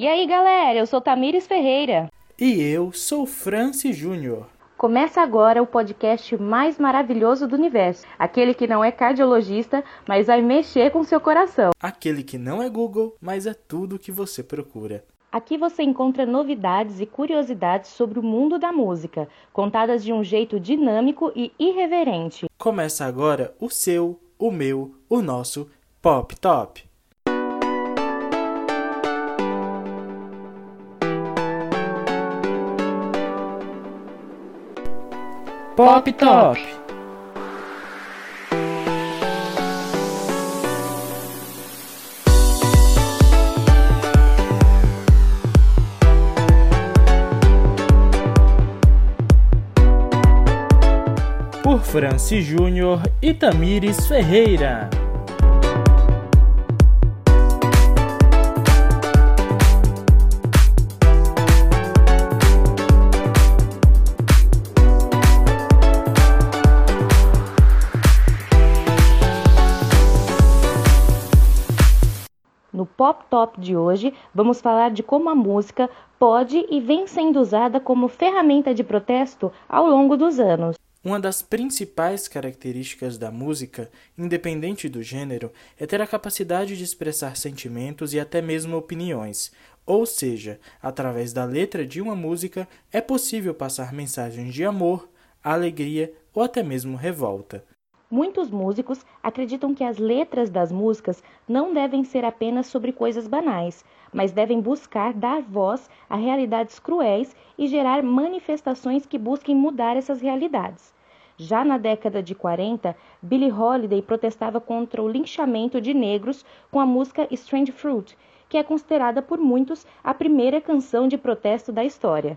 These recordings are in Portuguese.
E aí, galera, eu sou Tamires Ferreira. E eu sou Francis Júnior. Começa agora o podcast mais maravilhoso do universo. Aquele que não é cardiologista, mas vai mexer com seu coração. Aquele que não é Google, mas é tudo o que você procura. Aqui você encontra novidades e curiosidades sobre o mundo da música, contadas de um jeito dinâmico e irreverente. Começa agora o seu, o meu, o nosso Pop Top. Pop Top. Por Francis Júnior e Tamires Ferreira. Pop Top de hoje, vamos falar de como a música pode e vem sendo usada como ferramenta de protesto ao longo dos anos. Uma das principais características da música, independente do gênero, é ter a capacidade de expressar sentimentos e até mesmo opiniões. Ou seja, através da letra de uma música é possível passar mensagens de amor, alegria ou até mesmo revolta. Muitos músicos acreditam que as letras das músicas não devem ser apenas sobre coisas banais, mas devem buscar dar voz a realidades cruéis e gerar manifestações que busquem mudar essas realidades. Já na década de 40, Billie Holiday protestava contra o linchamento de negros com a música Strange Fruit, que é considerada por muitos a primeira canção de protesto da história.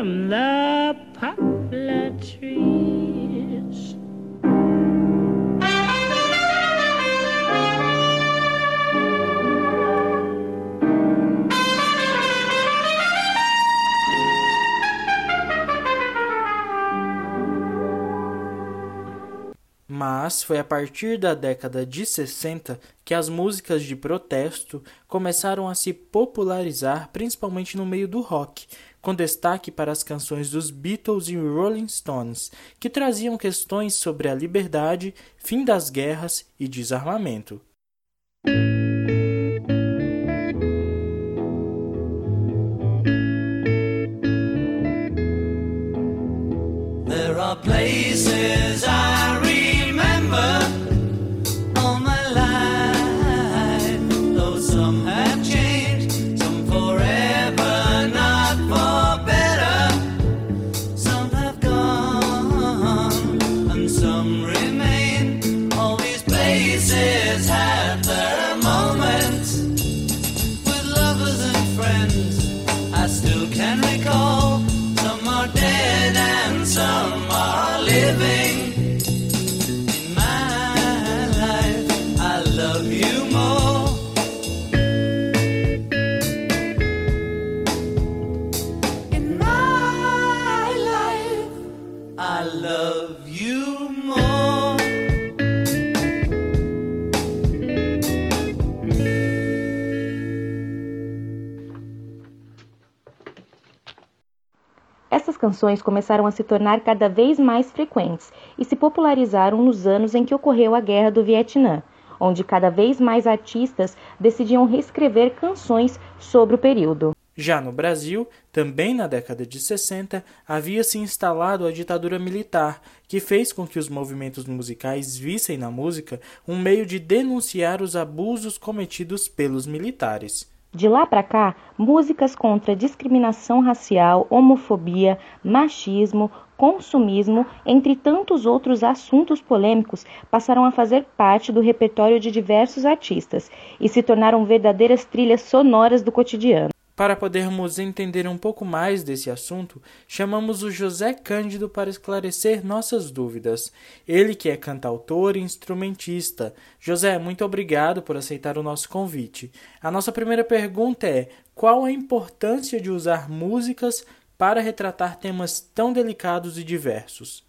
from the poplar trees. Mas foi a partir da década de 60 que as músicas de protesto começaram a se popularizar, principalmente no meio do rock, com destaque para as canções dos Beatles e Rolling Stones, que traziam questões sobre a liberdade, fim das guerras e desarmamento. There are places I Essas canções começaram a se tornar cada vez mais frequentes e se popularizaram nos anos em que ocorreu a Guerra do Vietnã, onde cada vez mais artistas decidiam reescrever canções sobre o período. Já no Brasil, também na década de 60, havia se instalado a ditadura militar, que fez com que os movimentos musicais vissem na música um meio de denunciar os abusos cometidos pelos militares. De lá para cá, músicas contra discriminação racial, homofobia, machismo, consumismo, entre tantos outros assuntos polêmicos, passaram a fazer parte do repertório de diversos artistas e se tornaram verdadeiras trilhas sonoras do cotidiano. Para podermos entender um pouco mais desse assunto, chamamos o José Cândido para esclarecer nossas dúvidas. Ele que é cantautor e instrumentista. José, muito obrigado por aceitar o nosso convite. A nossa primeira pergunta é: qual a importância de usar músicas para retratar temas tão delicados e diversos?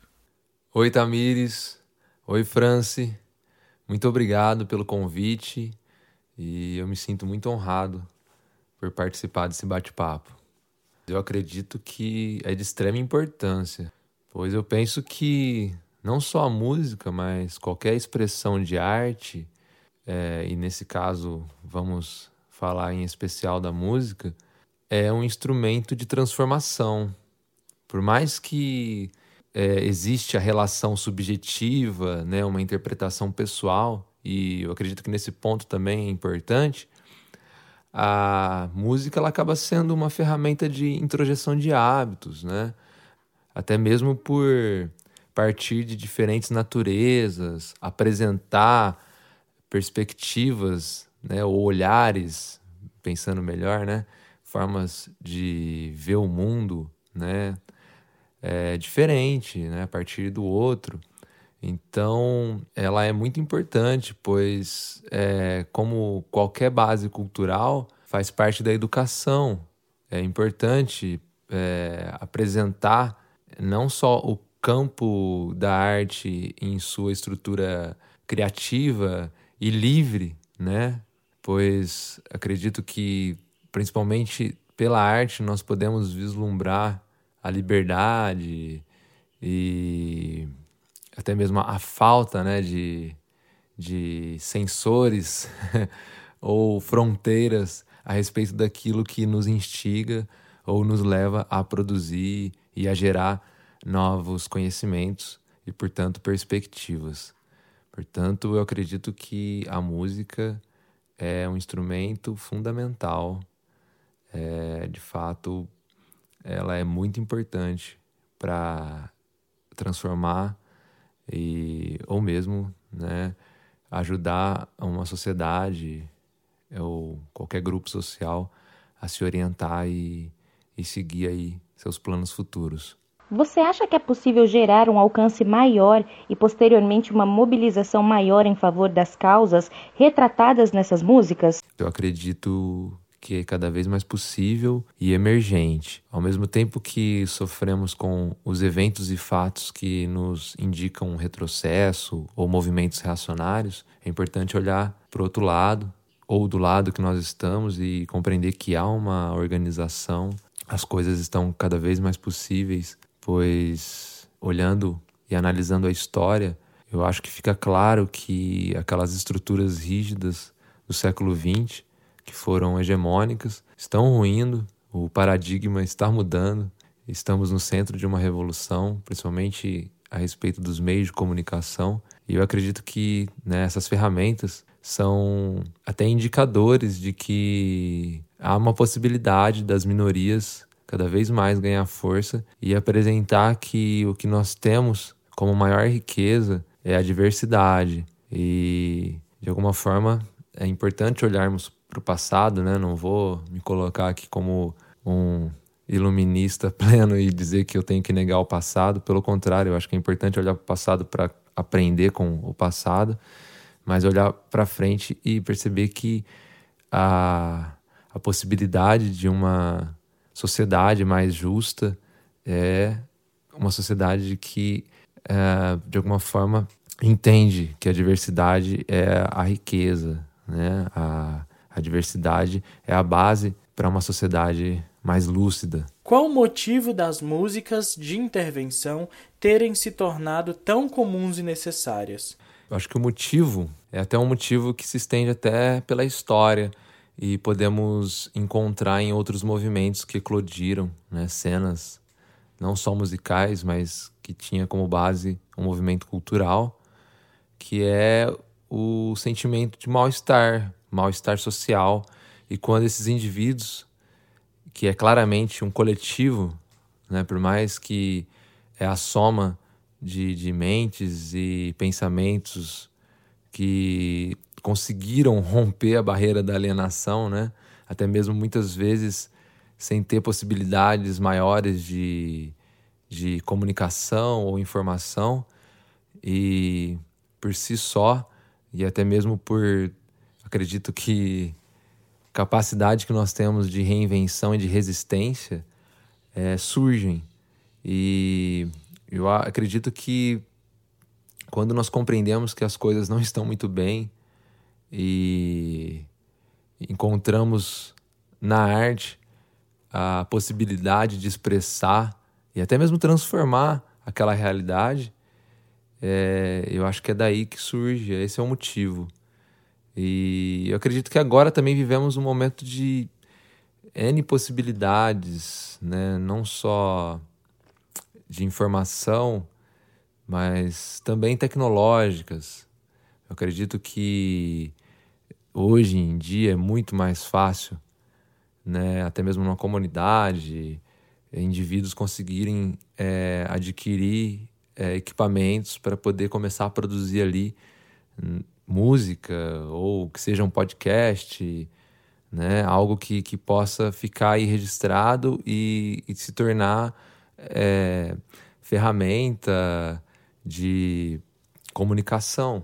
Oi, Tamires. Oi, France. Muito obrigado pelo convite e eu me sinto muito honrado por participar desse bate-papo. Eu acredito que é de extrema importância, pois eu penso que não só a música, mas qualquer expressão de arte, é, e nesse caso vamos falar em especial da música, é um instrumento de transformação. Por mais que é, existe a relação subjetiva, né, uma interpretação pessoal, e eu acredito que nesse ponto também é importante, a música ela acaba sendo uma ferramenta de introjeção de hábitos, né? Até mesmo por partir de diferentes naturezas, apresentar perspectivas, né, ou olhares, pensando melhor, né, formas de ver o mundo, né, é diferente, né, a partir do outro. Então, ela é muito importante, pois, é, como qualquer base cultural, faz parte da educação. É importante é, apresentar não só o campo da arte em sua estrutura criativa e livre, né? Pois acredito que, principalmente pela arte, nós podemos vislumbrar a liberdade e até mesmo a falta né, de, de sensores ou fronteiras a respeito daquilo que nos instiga ou nos leva a produzir e a gerar novos conhecimentos e, portanto, perspectivas. Portanto, eu acredito que a música é um instrumento fundamental. É, de fato, ela é muito importante para transformar e ou mesmo né, ajudar uma sociedade ou qualquer grupo social a se orientar e, e seguir aí seus planos futuros. Você acha que é possível gerar um alcance maior e posteriormente uma mobilização maior em favor das causas retratadas nessas músicas? Eu acredito que é cada vez mais possível e emergente. Ao mesmo tempo que sofremos com os eventos e fatos que nos indicam retrocesso ou movimentos reacionários, é importante olhar para o outro lado ou do lado que nós estamos e compreender que há uma organização, as coisas estão cada vez mais possíveis, pois olhando e analisando a história, eu acho que fica claro que aquelas estruturas rígidas do século XX que foram hegemônicas estão ruindo, o paradigma está mudando, estamos no centro de uma revolução, principalmente a respeito dos meios de comunicação. E eu acredito que né, essas ferramentas são até indicadores de que há uma possibilidade das minorias cada vez mais ganhar força e apresentar que o que nós temos como maior riqueza é a diversidade. E de alguma forma é importante olharmos para o passado, né? Não vou me colocar aqui como um iluminista pleno e dizer que eu tenho que negar o passado. Pelo contrário, eu acho que é importante olhar para o passado para aprender com o passado, mas olhar para frente e perceber que a, a possibilidade de uma sociedade mais justa é uma sociedade que, é, de alguma forma, entende que a diversidade é a riqueza, né? A, a diversidade é a base para uma sociedade mais lúcida. Qual o motivo das músicas de intervenção terem se tornado tão comuns e necessárias? Eu acho que o motivo é até um motivo que se estende até pela história e podemos encontrar em outros movimentos que eclodiram, né? cenas não só musicais, mas que tinha como base um movimento cultural, que é o sentimento de mal-estar, mal-estar social. E quando esses indivíduos, que é claramente um coletivo, né, por mais que é a soma de, de mentes e pensamentos que conseguiram romper a barreira da alienação, né? até mesmo muitas vezes sem ter possibilidades maiores de, de comunicação ou informação, e por si só, e até mesmo por, acredito que, capacidade que nós temos de reinvenção e de resistência, é, surgem. E eu acredito que quando nós compreendemos que as coisas não estão muito bem e encontramos na arte a possibilidade de expressar e até mesmo transformar aquela realidade, é, eu acho que é daí que surge, esse é o motivo. E eu acredito que agora também vivemos um momento de N possibilidades, né? não só de informação, mas também tecnológicas. Eu acredito que hoje em dia é muito mais fácil, né? até mesmo numa comunidade, indivíduos conseguirem é, adquirir é, equipamentos para poder começar a produzir ali hum, música ou que seja um podcast, né? algo que, que possa ficar aí registrado e, e se tornar é, ferramenta de comunicação.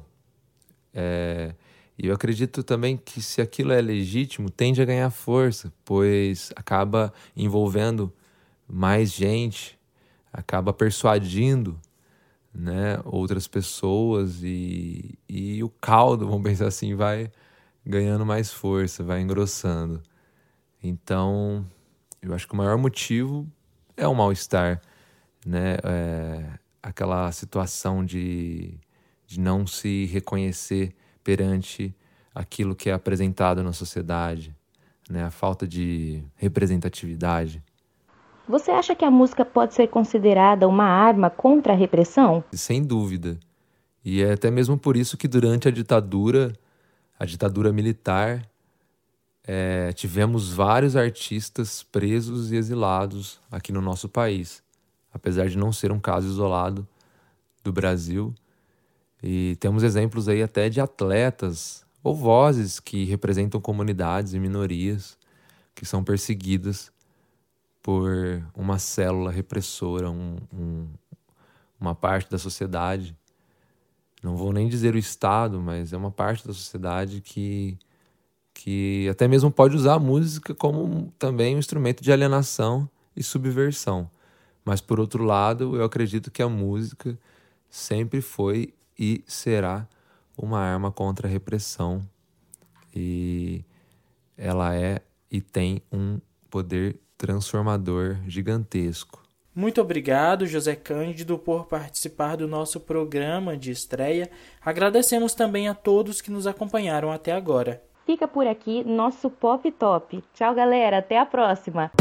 É, e eu acredito também que se aquilo é legítimo, tende a ganhar força, pois acaba envolvendo mais gente, acaba persuadindo né, outras pessoas e, e o caldo, vamos pensar assim, vai ganhando mais força, vai engrossando. Então, eu acho que o maior motivo é o mal-estar, né? É aquela situação de, de não se reconhecer perante aquilo que é apresentado na sociedade, né? A falta de representatividade. Você acha que a música pode ser considerada uma arma contra a repressão? Sem dúvida. E é até mesmo por isso que durante a ditadura, a ditadura militar, é, tivemos vários artistas presos e exilados aqui no nosso país, apesar de não ser um caso isolado do Brasil. E temos exemplos aí até de atletas ou vozes que representam comunidades e minorias que são perseguidas por uma célula repressora, um, um, uma parte da sociedade. Não vou nem dizer o Estado, mas é uma parte da sociedade que, que até mesmo pode usar a música como também um instrumento de alienação e subversão. Mas, por outro lado, eu acredito que a música sempre foi e será uma arma contra a repressão. E ela é e tem um poder transformador gigantesco. Muito obrigado, José Cândido, por participar do nosso programa de estreia. Agradecemos também a todos que nos acompanharam até agora. Fica por aqui nosso Pop Top. Tchau, galera. Até a próxima.